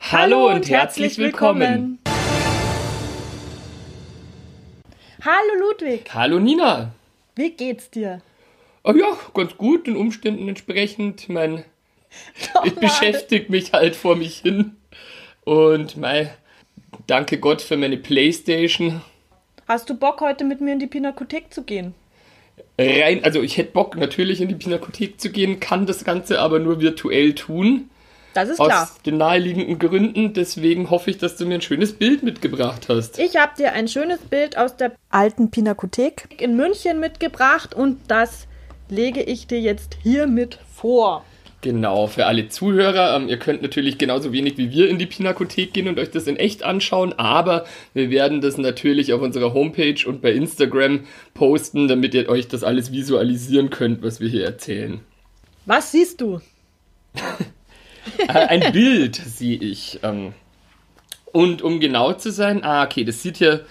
Hallo, und, herzlich willkommen. Hallo Ludwig, Hallo Nina. wie geht's dir? Oh ja, ganz gut, den Umständen entsprechend. Ich mein, ich beschäftige mich halt vor mich hin. Und mein, danke Gott für meine Playstation. Hast du Bock, heute mit mir in die Pinakothek zu gehen? Rein, also ich hätte Bock natürlich in die Pinakothek zu gehen, kann das Ganze aber nur virtuell tun. Das ist Aus klar. den naheliegenden Gründen. Deswegen hoffe ich, dass du mir ein schönes Bild mitgebracht hast. Ich habe dir ein schönes Bild aus der alten Pinakothek in München mitgebracht und das lege ich dir jetzt hiermit vor. Genau, für alle Zuhörer. Ähm, ihr könnt natürlich genauso wenig wie wir in die Pinakothek gehen und euch das in echt anschauen, aber wir werden das natürlich auf unserer Homepage und bei Instagram posten, damit ihr euch das alles visualisieren könnt, was wir hier erzählen. Was siehst du? Äh, ein Bild sehe ich. Ähm, und um genau zu sein, ah, okay, das sieht hier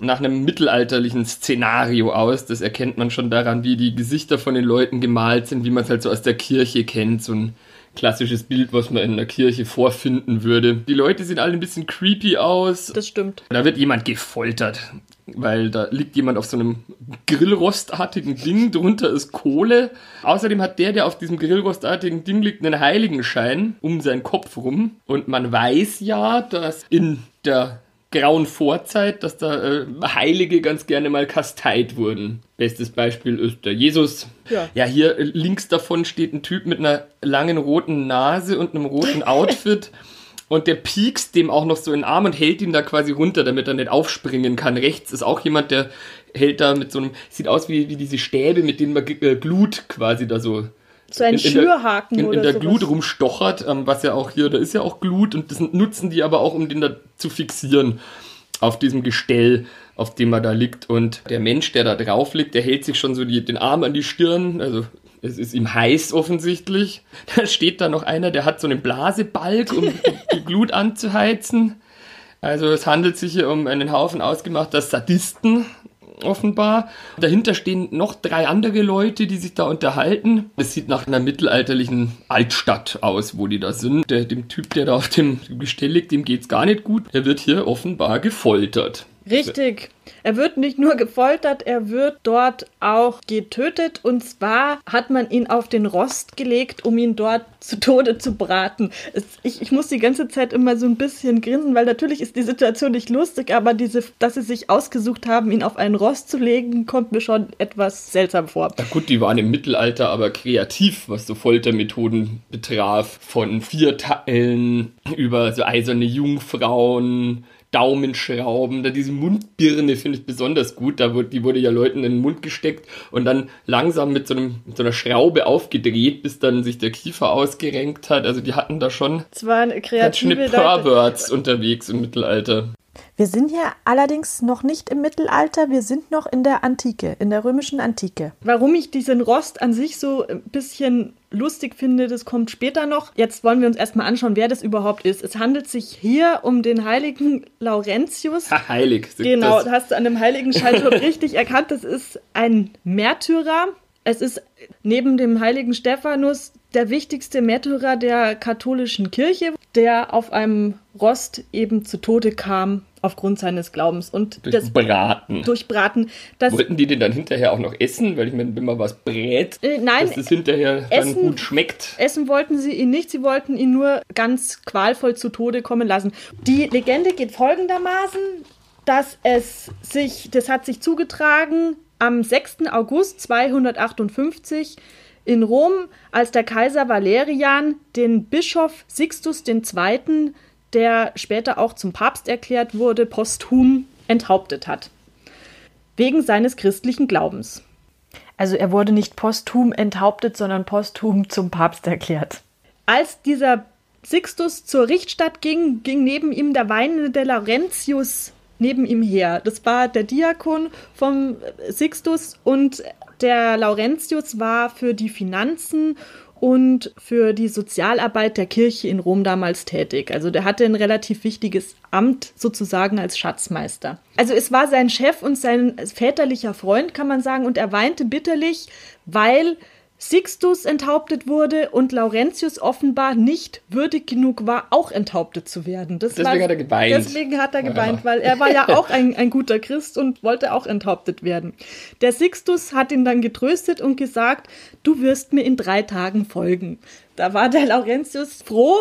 nach einem mittelalterlichen Szenario aus. Das erkennt man schon daran, wie die Gesichter von den Leuten gemalt sind, wie man es halt so aus der Kirche kennt. So ein klassisches Bild, was man in der Kirche vorfinden würde. Die Leute sehen alle ein bisschen creepy aus. Das stimmt. Da wird jemand gefoltert, weil da liegt jemand auf so einem Grillrostartigen Ding, drunter ist Kohle. Außerdem hat der, der auf diesem Grillrostartigen Ding liegt, einen Heiligenschein um seinen Kopf rum. Und man weiß ja, dass in der grauen Vorzeit, dass da äh, Heilige ganz gerne mal kasteit wurden. Bestes Beispiel ist der Jesus. Ja. ja, hier äh, links davon steht ein Typ mit einer langen roten Nase und einem roten Outfit. Und der piekst dem auch noch so in den Arm und hält ihn da quasi runter, damit er nicht aufspringen kann. Rechts ist auch jemand, der hält da mit so einem, sieht aus wie, wie diese Stäbe, mit denen man äh, Glut quasi da so So ein in, in Schürhaken der, in, oder in der sowas. Glut rumstochert, ähm, was ja auch hier, da ist ja auch Glut und das nutzen die aber auch, um den da zu fixieren auf diesem Gestell, auf dem er da liegt. Und der Mensch, der da drauf liegt, der hält sich schon so die, den Arm an die Stirn, also es ist ihm heiß offensichtlich. Da steht da noch einer, der hat so einen Blasebalg, um die, die Glut anzuheizen. Also es handelt sich hier um einen Haufen ausgemachter Sadisten, offenbar. Dahinter stehen noch drei andere Leute, die sich da unterhalten. Es sieht nach einer mittelalterlichen Altstadt aus, wo die da sind. Der, dem Typ, der da auf dem Gestell liegt, dem geht's gar nicht gut. Er wird hier offenbar gefoltert. Richtig. Er wird nicht nur gefoltert, er wird dort auch getötet. Und zwar hat man ihn auf den Rost gelegt, um ihn dort zu Tode zu braten. Es, ich, ich muss die ganze Zeit immer so ein bisschen grinsen, weil natürlich ist die Situation nicht lustig, aber diese, dass sie sich ausgesucht haben, ihn auf einen Rost zu legen, kommt mir schon etwas seltsam vor. Na gut, die waren im Mittelalter aber kreativ, was so Foltermethoden betraf. Von Vierteilen über so eiserne Jungfrauen, Daumenschrauben, da diese Mundbirne finde ich besonders gut. Da wurde, die wurde ja Leuten in den Mund gesteckt und dann langsam mit so, einem, mit so einer Schraube aufgedreht, bis dann sich der Kiefer ausgerenkt hat. Also die hatten da schon ganz schöne Perverts unterwegs im Mittelalter. Wir sind hier allerdings noch nicht im Mittelalter, wir sind noch in der Antike, in der römischen Antike. Warum ich diesen Rost an sich so ein bisschen lustig finde, das kommt später noch. Jetzt wollen wir uns erstmal anschauen, wer das überhaupt ist. Es handelt sich hier um den heiligen Laurentius. Ha, heilig. Genau, das. hast du an dem Heiligenschein schon richtig erkannt. Das ist ein Märtyrer. Es ist neben dem heiligen Stephanus der wichtigste Märtyrer der katholischen Kirche, der auf einem Rost eben zu Tode kam aufgrund seines Glaubens und Durch das Braten. Durchbraten. Das, Wollten die den dann hinterher auch noch essen? Weil ich wenn man was brät, Äh, nein, dass es hinterher Essen- dann gut schmeckt. Essen wollten sie ihn nicht, sie wollten ihn nur ganz qualvoll zu Tode kommen lassen. Die Legende geht folgendermaßen, dass es sich, das hat sich zugetragen am 6. August 258 in Rom, als der Kaiser Valerian den Bischof Sixtus II., der später auch zum Papst erklärt wurde, posthum enthauptet hat. Wegen seines christlichen Glaubens. Also er wurde nicht posthum enthauptet, sondern posthum zum Papst erklärt. als dieser Sixtus zur Richtstadt ging, ging neben ihm der weinende Laurentius neben ihm her. Das war der Diakon vom Sixtus und der Laurentius war für die Finanzen und für die Sozialarbeit der Kirche in Rom damals tätig. Also der hatte ein relativ wichtiges Amt sozusagen als Schatzmeister. Also es war sein Chef und sein väterlicher Freund, kann man sagen, und er weinte bitterlich, weil Sixtus enthauptet wurde und Laurentius offenbar nicht würdig genug war, auch enthauptet zu werden. Das deswegen war, hat er geweint. Deswegen hat er geweint, ja. weil er war ja auch ein, ein guter Christ und wollte auch enthauptet werden. Der Sixtus hat ihn dann getröstet und gesagt, du wirst mir in drei Tagen folgen. Da war der Laurentius froh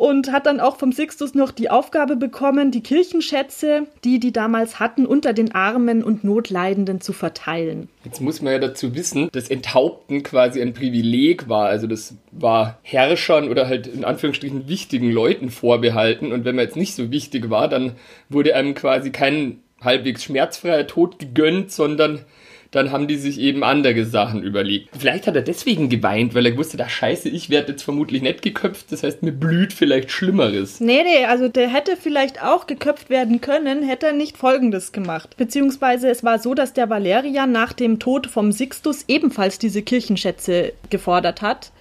und hat dann auch vom Sixtus noch die Aufgabe bekommen, die Kirchenschätze, die die damals hatten, unter den Armen und Notleidenden zu verteilen. Jetzt muss man ja dazu wissen, dass Enthaupten quasi ein Privileg war. Also das war Herrschern oder halt in Anführungsstrichen wichtigen Leuten vorbehalten. Und wenn man jetzt nicht so wichtig war, dann wurde einem quasi kein halbwegs schmerzfreier Tod gegönnt, sondern dann haben die sich eben andere Sachen überlegt. Vielleicht hat er deswegen geweint, weil er wusste, da scheiße, ich werde jetzt vermutlich nicht geköpft, das heißt, mir blüht vielleicht Schlimmeres. Nee, nee, also der hätte vielleicht auch geköpft werden können, hätte er nicht Folgendes gemacht. Beziehungsweise es war so, dass der Valerian nach dem Tod vom Sixtus ebenfalls diese Kirchenschätze gefordert hat.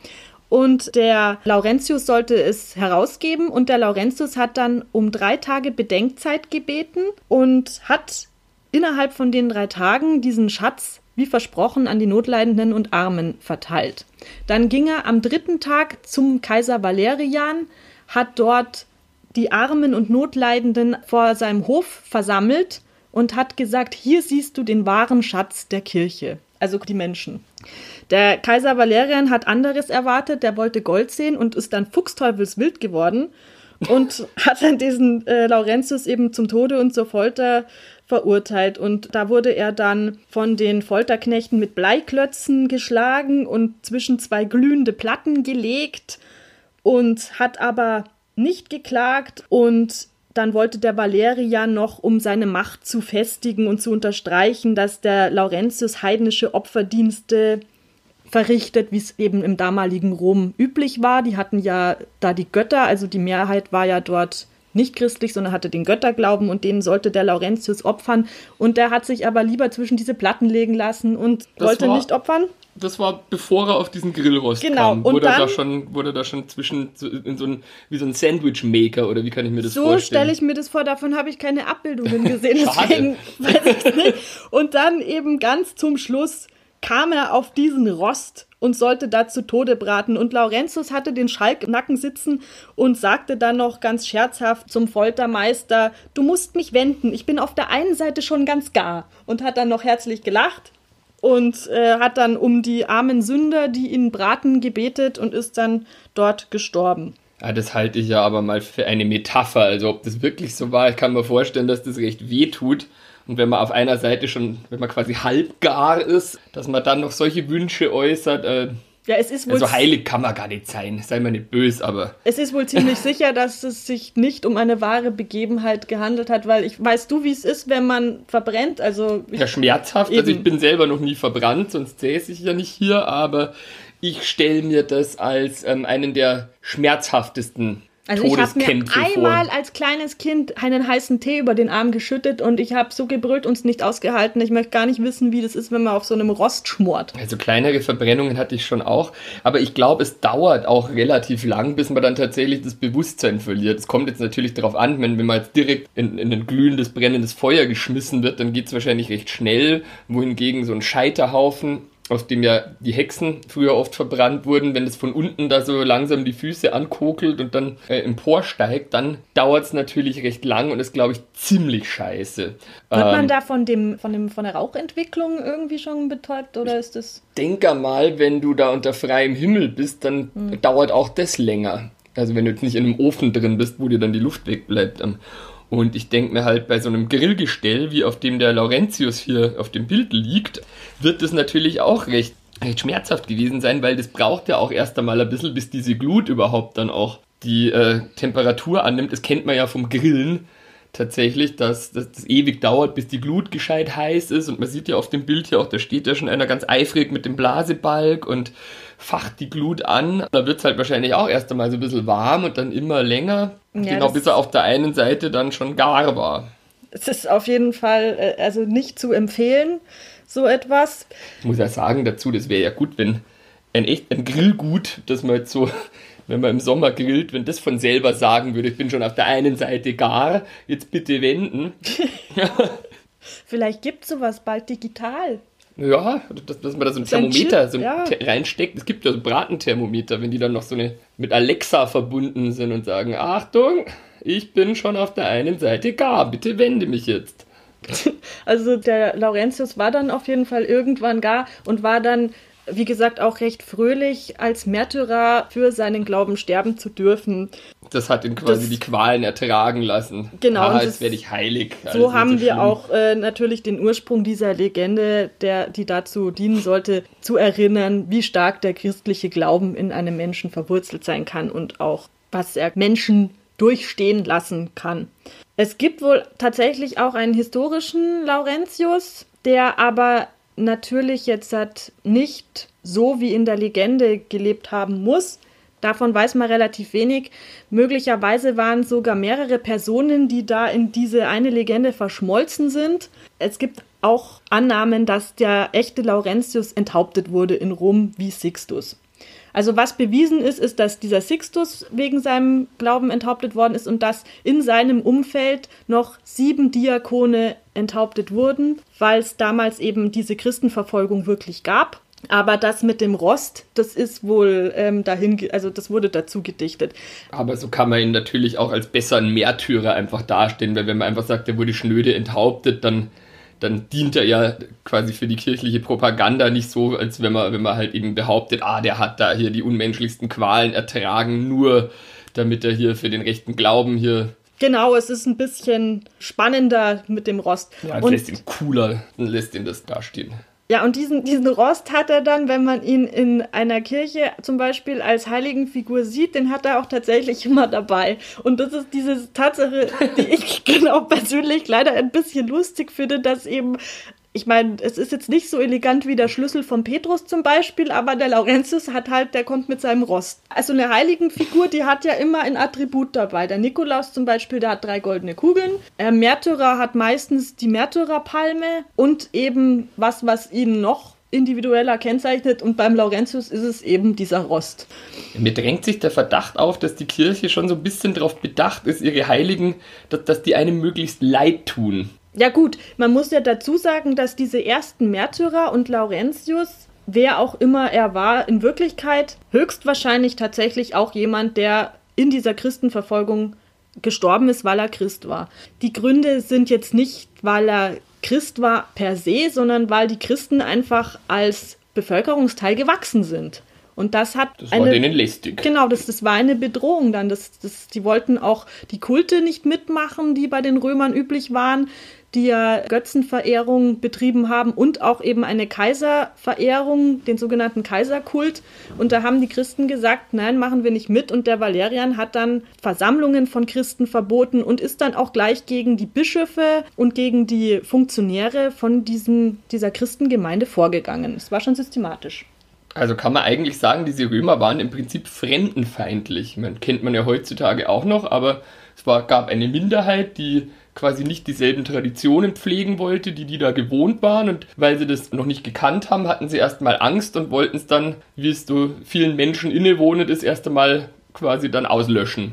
Und der Laurentius sollte es herausgeben und der Laurentius hat dann um drei Tage Bedenkzeit gebeten und hat innerhalb von den drei Tagen diesen Schatz wie versprochen an die Notleidenden und Armen verteilt. Dann ging er am dritten Tag zum Kaiser Valerian, hat dort die Armen und Notleidenden vor seinem Hof versammelt und hat gesagt, hier siehst du den wahren Schatz der Kirche, also die Menschen. Der Kaiser Valerian hat anderes erwartet, der wollte Gold sehen und ist dann fuchsteufelswild geworden und hat dann diesen äh, Laurentius eben zum Tode und zur Folter verurteilt. Und da wurde er dann von den Folterknechten mit Bleiklötzen geschlagen und zwischen zwei glühende Platten gelegt und hat aber nicht geklagt und dann wollte der Valerian noch, um seine Macht zu festigen und zu unterstreichen, dass der Laurentius heidnische Opferdienste verrichtet, wie es eben im damaligen Rom üblich war. Die hatten ja da die Götter, also die Mehrheit war ja dort nicht christlich, sondern hatte den Götterglauben und den sollte der Laurentius opfern. Und der hat sich aber lieber zwischen diese Platten legen lassen und das wollte war, nicht opfern. Das war bevor er auf diesen Grillrost genau. kam. Und wurde dann, da schon, wurde da schon zwischen in so ein, wie so ein Sandwich-Maker oder wie kann ich mir das so vorstellen? So stelle ich mir das vor, davon habe ich keine Abbildungen gesehen, deswegen weiß ich nicht. Und dann eben ganz zum Schluss kam er auf diesen Rost und sollte da zu Tode braten. Und Laurentius hatte den Schalk im Nacken sitzen und sagte dann noch ganz scherzhaft zum Foltermeister, du musst mich wenden, ich bin auf der einen Seite schon ganz gar. Und hat dann noch herzlich gelacht und äh, hat dann um die armen Sünder, die ihn braten, gebetet und ist dann dort gestorben. Ja, das halte ich ja aber mal für eine Metapher. Also ob das wirklich so war, ich kann mir vorstellen, dass das recht weh tut. Und wenn man auf einer Seite schon, wenn man quasi halbgar ist, dass man dann noch solche Wünsche äußert, äh, ja, es ist wohl also heilig kann man gar nicht sein, sei mal nicht böse, aber. Es ist wohl ziemlich sicher, dass es sich nicht um eine wahre Begebenheit gehandelt hat, weil ich weißt du, wie es ist, wenn man verbrennt, also. Ja, schmerzhaft, eben. also ich bin selber noch nie verbrannt, sonst säße ich ja nicht hier, aber ich stelle mir das als ähm, einen der schmerzhaftesten also ich habe mir einmal als kleines Kind einen heißen Tee über den Arm geschüttet und ich habe so gebrüllt und es nicht ausgehalten. Ich möchte gar nicht wissen, wie das ist, wenn man auf so einem Rost schmort. Also kleinere Verbrennungen hatte ich schon auch, aber ich glaube, es dauert auch relativ lang, bis man dann tatsächlich das Bewusstsein verliert. Es kommt jetzt natürlich darauf an, wenn, wenn man jetzt direkt in, in ein glühendes, brennendes Feuer geschmissen wird, dann geht es wahrscheinlich recht schnell, wohingegen so ein Scheiterhaufen auf dem ja die Hexen früher oft verbrannt wurden, wenn es von unten da so langsam die Füße ankokelt und dann äh, emporsteigt, dann dauert es natürlich recht lang und ist, glaube ich, ziemlich scheiße. Wird ähm, man da von, dem, von, dem, von der Rauchentwicklung irgendwie schon betäubt oder ist das. Denke mal, wenn du da unter freiem Himmel bist, dann hm. dauert auch das länger. Also wenn du jetzt nicht in einem Ofen drin bist, wo dir dann die Luft wegbleibt. Und ich denke mir halt, bei so einem Grillgestell, wie auf dem der Laurentius hier auf dem Bild liegt, wird das natürlich auch recht, recht schmerzhaft gewesen sein, weil das braucht ja auch erst einmal ein bisschen, bis diese Glut überhaupt dann auch die äh, Temperatur annimmt. Das kennt man ja vom Grillen, tatsächlich, dass das ewig dauert, bis die Glut gescheit heiß ist. Und man sieht ja auf dem Bild hier auch, da steht ja schon einer ganz eifrig mit dem Blasebalg und facht die Glut an. Da wird es halt wahrscheinlich auch erst einmal so ein bisschen warm und dann immer länger. Ja, genau, bis er auf der einen Seite dann schon gar war. Es ist auf jeden Fall äh, also nicht zu empfehlen, so etwas. Ich muss ja sagen dazu, das wäre ja gut, wenn ein echt ein Grillgut, das man jetzt so wenn man im Sommer grillt, wenn das von selber sagen würde, ich bin schon auf der einen Seite gar, jetzt bitte wenden. Vielleicht gibt es sowas bald digital. Ja, dass, dass man da so ein Thermometer so ja. reinsteckt. Es gibt ja so Bratenthermometer, wenn die dann noch so eine mit Alexa verbunden sind und sagen, Achtung, ich bin schon auf der einen Seite gar, bitte wende mich jetzt. Also der Laurentius war dann auf jeden Fall irgendwann gar und war dann wie gesagt, auch recht fröhlich, als Märtyrer für seinen Glauben sterben zu dürfen. Das hat ihn quasi das, die Qualen ertragen lassen. Genau. Ah, jetzt werde ich heilig. So also haben so wir auch äh, natürlich den Ursprung dieser Legende, der, die dazu dienen sollte, zu erinnern, wie stark der christliche Glauben in einem Menschen verwurzelt sein kann und auch, was er Menschen durchstehen lassen kann. Es gibt wohl tatsächlich auch einen historischen Laurentius, der aber natürlich jetzt hat nicht so wie in der Legende gelebt haben muss. Davon weiß man relativ wenig. Möglicherweise waren sogar mehrere Personen, die da in diese eine Legende verschmolzen sind. Es gibt auch Annahmen, dass der echte Laurentius enthauptet wurde in Rom wie Sixtus. Also was bewiesen ist, ist, dass dieser Sixtus wegen seinem Glauben enthauptet worden ist und dass in seinem Umfeld noch sieben Diakone enthauptet wurden, weil es damals eben diese Christenverfolgung wirklich gab. Aber das mit dem Rost, das ist wohl ähm, dahin, also das wurde dazu gedichtet. Aber so kann man ihn natürlich auch als besseren Märtyrer einfach dastehen, weil wenn man einfach sagt, er wurde schnöde enthauptet, dann dann dient er ja quasi für die kirchliche Propaganda nicht so, als wenn man, wenn man halt eben behauptet, ah, der hat da hier die unmenschlichsten Qualen ertragen, nur damit er hier für den rechten Glauben hier. Genau, es ist ein bisschen spannender mit dem Rost. Ja, und lässt ihn cooler, dann lässt ihn das dastehen. Ja, und diesen, diesen Rost hat er dann, wenn man ihn in einer Kirche zum Beispiel als Heiligenfigur sieht, den hat er auch tatsächlich immer dabei. Und das ist diese Tatsache, die ich genau persönlich leider ein bisschen lustig finde, dass eben ich meine, es ist jetzt nicht so elegant wie der Schlüssel von Petrus zum Beispiel, aber der Laurentius hat halt, der kommt mit seinem Rost. Also eine Heiligenfigur, die hat ja immer ein Attribut dabei. Der Nikolaus zum Beispiel, der hat drei goldene Kugeln. Der Märtyrer hat meistens die Märtyrerpalme und eben was, was ihn noch individueller kennzeichnet und beim Laurentius ist es eben dieser Rost. Mir drängt sich der Verdacht auf, dass die Kirche schon so ein bisschen darauf bedacht ist, ihre Heiligen, dass, dass die einem möglichst leid tun. Ja gut, man muss ja dazu sagen, dass diese ersten Märtyrer und Laurentius, wer auch immer er war, in Wirklichkeit höchstwahrscheinlich tatsächlich auch jemand, der in dieser Christenverfolgung gestorben ist, weil er Christ war. Die Gründe sind jetzt nicht, weil er Christ war per se, sondern weil die Christen einfach als Bevölkerungsteil gewachsen sind. Und das hat das eine, war denen lästig. Genau, das, das war eine Bedrohung dann. Das, das, die wollten auch die Kulte nicht mitmachen, die bei den Römern üblich waren die ja Götzenverehrung betrieben haben und auch eben eine Kaiserverehrung, den sogenannten Kaiserkult. Und da haben die Christen gesagt, nein, machen wir nicht mit. Und der Valerian hat dann Versammlungen von Christen verboten und ist dann auch gleich gegen die Bischöfe und gegen die Funktionäre von diesem, dieser Christengemeinde vorgegangen. Es war schon systematisch. Also kann man eigentlich sagen, diese Römer waren im Prinzip fremdenfeindlich. Man kennt man ja heutzutage auch noch, aber es war, gab eine Minderheit, die quasi nicht dieselben Traditionen pflegen wollte, die die da gewohnt waren. Und weil sie das noch nicht gekannt haben, hatten sie erstmal Angst und wollten es dann, wie es so vielen Menschen innewohnt, das erste Mal quasi dann auslöschen.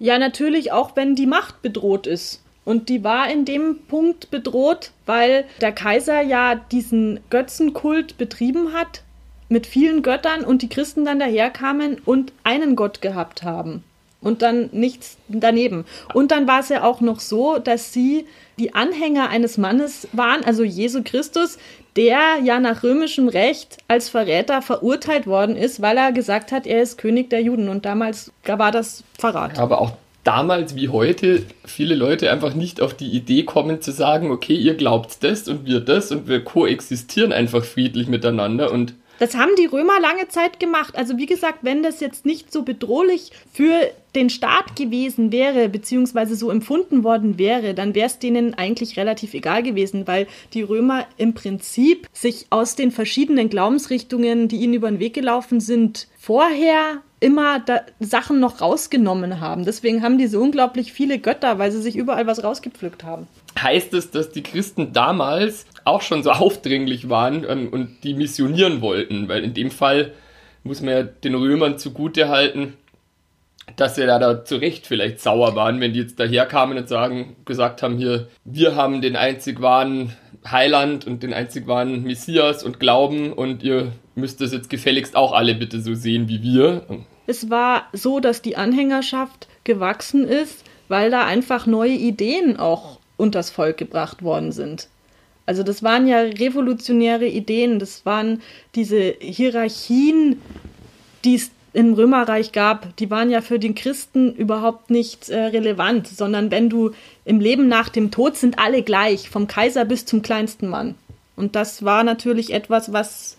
Ja, natürlich auch, wenn die Macht bedroht ist. Und die war in dem Punkt bedroht, weil der Kaiser ja diesen Götzenkult betrieben hat mit vielen Göttern und die Christen dann daherkamen und einen Gott gehabt haben und dann nichts daneben. Und dann war es ja auch noch so, dass sie die Anhänger eines Mannes waren, also Jesu Christus, der ja nach römischem Recht als Verräter verurteilt worden ist, weil er gesagt hat, er ist König der Juden. Und damals war das Verrat. Aber auch damals wie heute viele Leute einfach nicht auf die Idee kommen zu sagen, okay, ihr glaubt das und wir das und wir koexistieren einfach friedlich miteinander und Das haben die Römer lange Zeit gemacht. Also wie gesagt, wenn das jetzt nicht so bedrohlich für den Staat gewesen wäre, beziehungsweise so empfunden worden wäre, dann wäre es denen eigentlich relativ egal gewesen, weil die Römer im Prinzip sich aus den verschiedenen Glaubensrichtungen, die ihnen über den Weg gelaufen sind, vorher immer Sachen noch rausgenommen haben. Deswegen haben die so unglaublich viele Götter, weil sie sich überall was rausgepflückt haben. Heißt es, dass die Christen damals auch schon so aufdringlich waren ähm, und die missionieren wollten? Weil in dem Fall muss man ja den Römern zugute halten, dass sie da, da zu Recht vielleicht sauer waren, wenn die jetzt daherkamen und sagen, gesagt haben, hier, wir haben den einzig wahren Heiland und den einzig wahren Messias und glauben und ihr müsst es jetzt gefälligst auch alle bitte so sehen wie wir. Es war so, dass die Anhängerschaft gewachsen ist, weil da einfach neue Ideen auch unters Volk gebracht worden sind. Also das waren ja revolutionäre Ideen, das waren diese Hierarchien, die es im Römerreich gab, die waren ja für den Christen überhaupt nicht äh, relevant, sondern wenn du im Leben nach dem Tod sind alle gleich, vom Kaiser bis zum kleinsten Mann. Und das war natürlich etwas, was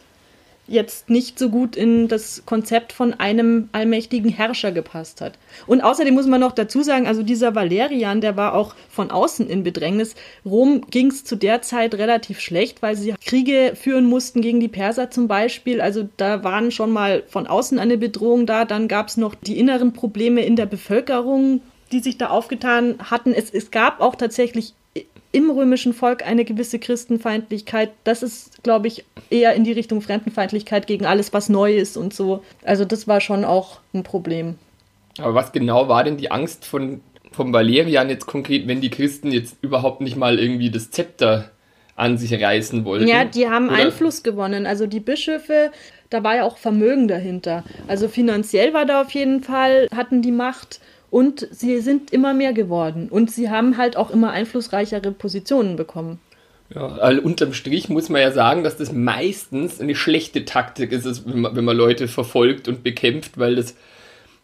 jetzt nicht so gut in das Konzept von einem allmächtigen Herrscher gepasst hat. Und außerdem muss man noch dazu sagen, also dieser Valerian, der war auch von außen in Bedrängnis. Rom ging es zu der Zeit relativ schlecht, weil sie Kriege führen mussten gegen die Perser zum Beispiel. Also da waren schon mal von außen eine Bedrohung da. Dann gab es noch die inneren Probleme in der Bevölkerung, die sich da aufgetan hatten. Es, es gab auch tatsächlich im römischen Volk eine gewisse Christenfeindlichkeit. Das ist, glaube ich, eher in die Richtung Fremdenfeindlichkeit gegen alles, was neu ist und so. Also das war schon auch ein Problem. Aber was genau war denn die Angst von, vom Valerian jetzt konkret, wenn die Christen jetzt überhaupt nicht mal irgendwie das Zepter an sich reißen wollten? Ja, die haben Oder? Einfluss gewonnen. Also die Bischöfe, da war ja auch Vermögen dahinter. Also finanziell war da auf jeden Fall, hatten die Macht. Und sie sind immer mehr geworden. Und sie haben halt auch immer einflussreichere Positionen bekommen. Ja, also unterm Strich muss man ja sagen, dass das meistens eine schlechte Taktik ist, wenn man, wenn man Leute verfolgt und bekämpft, weil das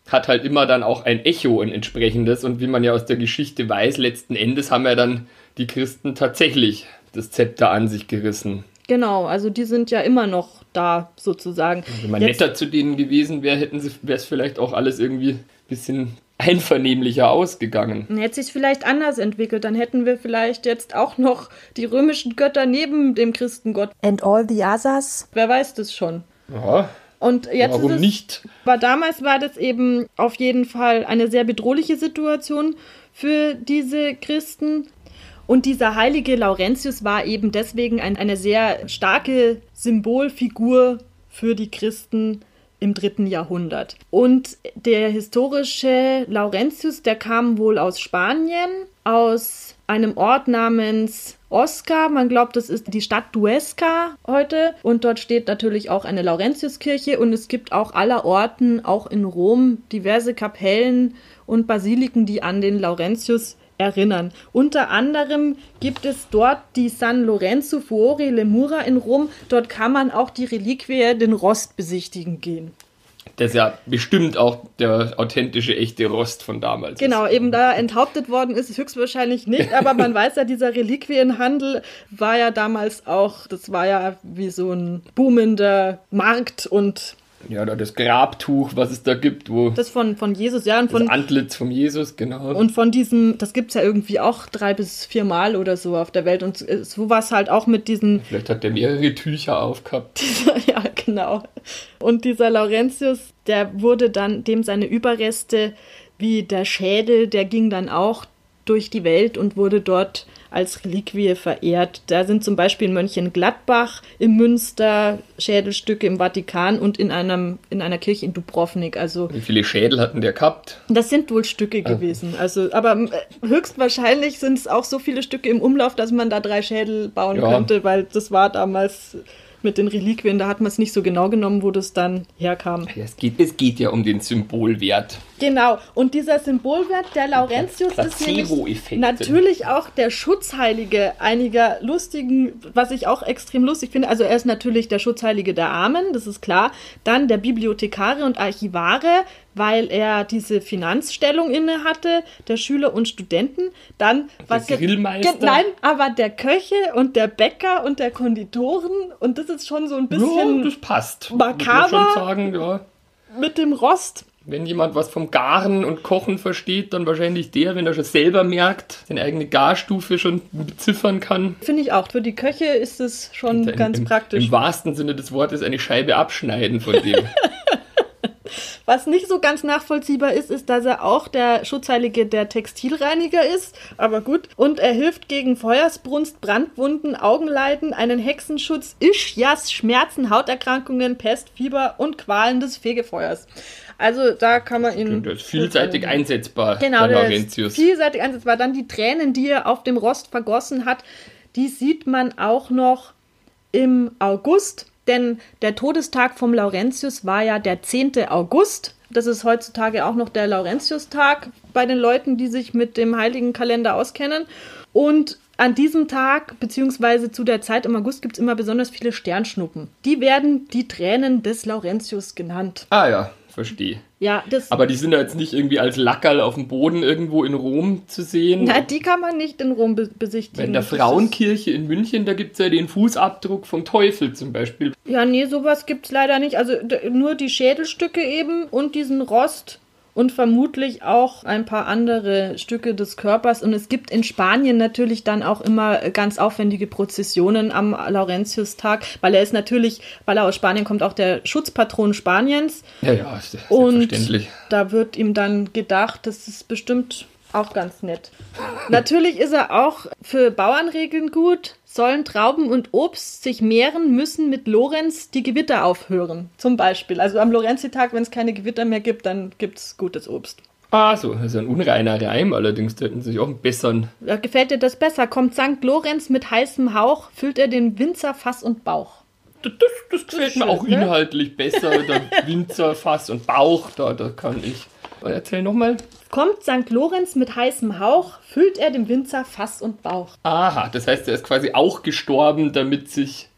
hat halt immer dann auch ein Echo, ein entsprechendes. Und wie man ja aus der Geschichte weiß, letzten Endes haben ja dann die Christen tatsächlich das Zepter an sich gerissen. Genau, also die sind ja immer noch da sozusagen. Wenn man Jetzt, netter zu denen gewesen wäre, hätten sie, wäre es vielleicht auch alles irgendwie ein bisschen einvernehmlicher ausgegangen. Hätte sich vielleicht anders entwickelt, dann hätten wir vielleicht jetzt auch noch die römischen Götter neben dem Christengott. And all the others? Wer weiß das schon. Ja. Und jetzt Warum es, nicht? Aber damals war das eben auf jeden Fall eine sehr bedrohliche Situation für diese Christen. Und dieser heilige Laurentius war eben deswegen ein, eine sehr starke Symbolfigur für die Christen im dritten Jahrhundert. Und der historische Laurentius, der kam wohl aus Spanien, aus einem Ort namens Oscar. Man glaubt, das ist die Stadt Duesca heute. Und dort steht natürlich auch eine Laurentiuskirche. Und es gibt auch aller Orten, auch in Rom, diverse Kapellen und Basiliken, die an den Laurentius erinnern. Unter anderem gibt es dort die San Lorenzo Fuori le Mura in Rom. Dort kann man auch die Reliquie, den Rost besichtigen gehen. Das ist ja bestimmt auch der authentische, echte Rost von damals. Genau, eben da enthauptet worden ist höchstwahrscheinlich nicht, aber man weiß ja, dieser Reliquienhandel war ja damals auch, das war ja wie so ein boomender Markt und ja, oder das Grabtuch, was es da gibt, wo. Das von, von Jesus, ja. Und von, das Antlitz vom Jesus, genau. Und von diesem, das gibt es ja irgendwie auch drei bis vier Mal oder so auf der Welt. Und so war es halt auch mit diesen. Vielleicht hat der mehrere Tücher aufgehabt. Dieser, ja, genau. Und dieser Laurentius, der wurde dann, dem seine Überreste, wie der Schädel, der ging dann auch durch die Welt und wurde dort als Reliquie verehrt. Da sind zum Beispiel in Mönchengladbach, im Münster Schädelstücke im Vatikan und in, einem, in einer Kirche in Dubrovnik. Also, Wie viele Schädel hatten der gehabt? Das sind wohl Stücke ah. gewesen. Also, aber äh, höchstwahrscheinlich sind es auch so viele Stücke im Umlauf, dass man da drei Schädel bauen ja. könnte, weil das war damals mit den Reliquien, da hat man es nicht so genau genommen, wo das dann herkam. Es geht, es geht ja um den Symbolwert. Genau, und dieser Symbolwert, der Laurentius ist nämlich natürlich auch der Schutzheilige einiger lustigen, was ich auch extrem lustig finde. Also er ist natürlich der Schutzheilige der Armen, das ist klar. Dann der Bibliothekare und Archivare, weil er diese Finanzstellung inne hatte, der Schüler und Studenten. Dann was der Grillmeister. Ge- Nein, aber der Köche und der Bäcker und der Konditoren und das ist schon so ein bisschen ja, das passt. makaber. Sagen, ja. mit dem Rost. Wenn jemand was vom Garen und Kochen versteht, dann wahrscheinlich der, wenn er schon selber merkt, seine eigene Garstufe schon beziffern kann. Finde ich auch. Für die Köche ist es schon Im- ganz im, praktisch. Im wahrsten Sinne des Wortes eine Scheibe abschneiden von dem. Was nicht so ganz nachvollziehbar ist, ist, dass er auch der Schutzheilige der Textilreiniger ist. Aber gut. Und er hilft gegen Feuersbrunst, Brandwunden, Augenleiden, einen Hexenschutz, Ischias, Schmerzen, Hauterkrankungen, Pest, Fieber und Qualen des Fegefeuers. Also da kann man ihn. Ist vielseitig einsetzbar, Genau, der Laurentius. vielseitig einsetzbar. Dann die Tränen, die er auf dem Rost vergossen hat, die sieht man auch noch im August, denn der Todestag vom Laurentius war ja der 10. August. Das ist heutzutage auch noch der Laurentiustag bei den Leuten, die sich mit dem heiligen Kalender auskennen. Und an diesem Tag, beziehungsweise zu der Zeit im August, gibt es immer besonders viele Sternschnuppen. Die werden die Tränen des Laurentius genannt. Ah ja, verstehe. Ja, das. Aber die sind ja jetzt nicht irgendwie als Lackerl auf dem Boden irgendwo in Rom zu sehen. na, die kann man nicht in Rom be besichtigen. in der Frauenkirche in München, da gibt es ja den Fußabdruck vom Teufel zum Beispiel. Ja, nee, sowas gibt's leider nicht. Also nur die Schädelstücke eben und diesen Rost und vermutlich auch ein paar andere Stücke des Körpers. Und es gibt in Spanien natürlich dann auch immer ganz aufwendige Prozessionen am Laurentiustag, weil er ist natürlich, weil er aus Spanien kommt, auch der Schutzpatron Spaniens. Ja, ja, ist Und selbstverständlich. da wird ihm dann gedacht, das ist bestimmt auch ganz nett. Natürlich ist er auch für Bauernregeln gut. Sollen Trauben und Obst sich mehren, müssen mit Lorenz die Gewitter aufhören. Zum Beispiel. Also am Lorenzitag, wenn es keine Gewitter mehr gibt, dann gibt es gutes Obst. Ah, so, das ist ein unreiner Reim allerdings, hätten sie sich auch einen besseren. Da gefällt dir das besser. Kommt St. Lorenz mit heißem Hauch, füllt er den Winzer Fass und Bauch. Das, das, das gefällt mir schön, auch ne? inhaltlich besser. Der Winzer, Fass und Bauch, da, da kann ich. Erzähl nochmal. Kommt St. Lorenz mit heißem Hauch, füllt er dem Winzer Fass und Bauch. Aha, das heißt, er ist quasi auch gestorben, damit sich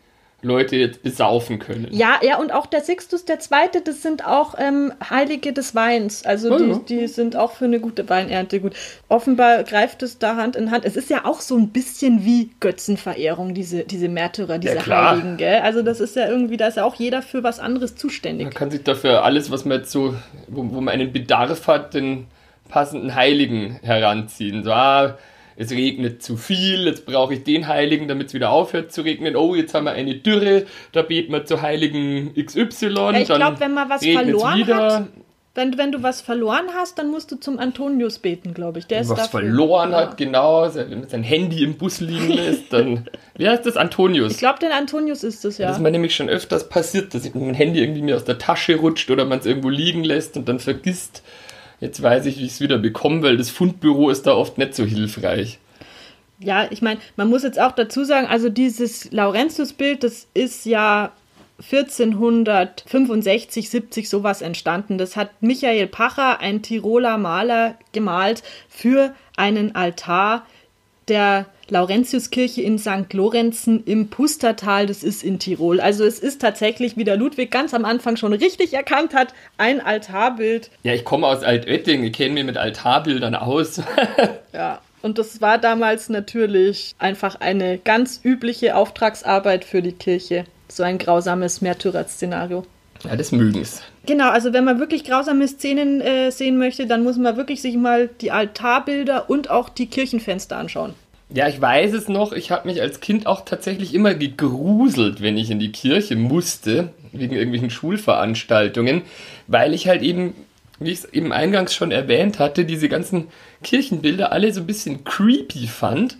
Leute jetzt besaufen können. Ja, ja, und auch der Sixtus der Zweite, das sind auch ähm, Heilige des Weins. Also Oh die, ja. die sind auch für eine gute Weinernte gut. Offenbar greift es da Hand in Hand. Es ist ja auch so ein bisschen wie Götzenverehrung, diese, diese Märtyrer, diese klar. Heiligen, gell? Also das ist ja irgendwie, da ist ja auch jeder für was anderes zuständig. Man kann sich dafür alles, was man jetzt so, wo, wo man einen Bedarf hat, den passenden Heiligen heranziehen. So, ah, es regnet zu viel, jetzt brauche ich den Heiligen, damit es wieder aufhört zu regnen. Oh, jetzt haben wir eine Dürre, da beten wir zu Heiligen XY. Ja, ich dann glaube, wenn man was verloren wieder. hat, wenn, wenn du was verloren hast, dann musst du zum Antonius beten, glaube ich. Der ist was dafür. verloren Ja. hat, genau, wenn man sein Handy im Bus liegen lässt, dann, wie heißt das, Antonius? Ich glaube, den Antonius ist es, ja. Das ist mir nämlich schon öfters passiert, dass mein Handy irgendwie mir aus der Tasche rutscht oder man es irgendwo liegen lässt und dann vergisst. Jetzt weiß ich, wie ich es wieder bekomme, weil das Fundbüro ist da oft nicht so hilfreich. Ja, ich meine, man muss jetzt auch dazu sagen, also dieses Laurentius-Bild, das ist ja 1465, 70 sowas entstanden. Das hat Michael Pacher, ein Tiroler Maler, gemalt für einen Altar der Laurentiuskirche in St. Lorenzen im Pustertal, das ist in Tirol. Also es ist tatsächlich, wie der Ludwig ganz am Anfang schon richtig erkannt hat, ein Altarbild. Ja, ich komme aus Altötting, ich kenne mich mit Altarbildern aus. Ja, und das war damals natürlich einfach eine ganz übliche Auftragsarbeit für die Kirche. So ein grausames Märtyrer-Szenario. ja, das mögen's. Genau, also wenn man wirklich grausame Szenen äh, sehen möchte, dann muss man wirklich sich mal die Altarbilder und auch die Kirchenfenster anschauen. Ja, ich weiß es noch, ich habe mich als Kind auch tatsächlich immer gegruselt, wenn ich in die Kirche musste, wegen irgendwelchen Schulveranstaltungen, weil ich halt eben, wie ich es eben eingangs schon erwähnt hatte, diese ganzen Kirchenbilder alle so ein bisschen creepy fand.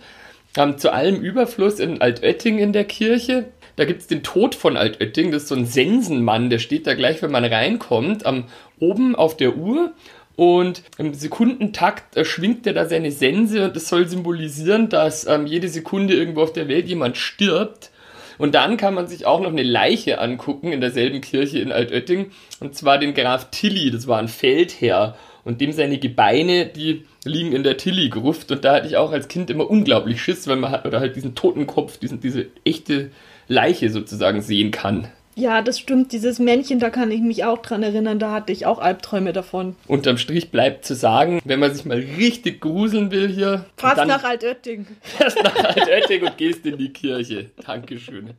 Ähm, zu allem Überfluss in Altötting in der Kirche. Da gibt es den Tod von Altötting, das ist so ein Sensenmann, der steht da gleich, wenn man reinkommt, am, oben auf der Uhr und im Sekundentakt schwingt er da seine Sense und das soll symbolisieren, dass ähm, jede Sekunde irgendwo auf der Welt jemand stirbt. Und dann kann man sich auch noch eine Leiche angucken in derselben Kirche in Altötting. Und zwar den Graf Tilly, das war ein Feldherr. Und dem seine Gebeine, die liegen in der Tilly-Gruft. Und da hatte ich auch als Kind immer unglaublich Schiss, weil man hat, oder halt diesen Totenkopf, diesen, diese echte Leiche sozusagen sehen kann. Ja, das stimmt. Dieses Männchen, da kann ich mich auch dran erinnern. Da hatte ich auch Albträume davon. Unterm Strich bleibt zu sagen, wenn man sich mal richtig gruseln will hier. Fast dann nach Altötting. fährst nach Altötting und gehst in die Kirche. Dankeschön.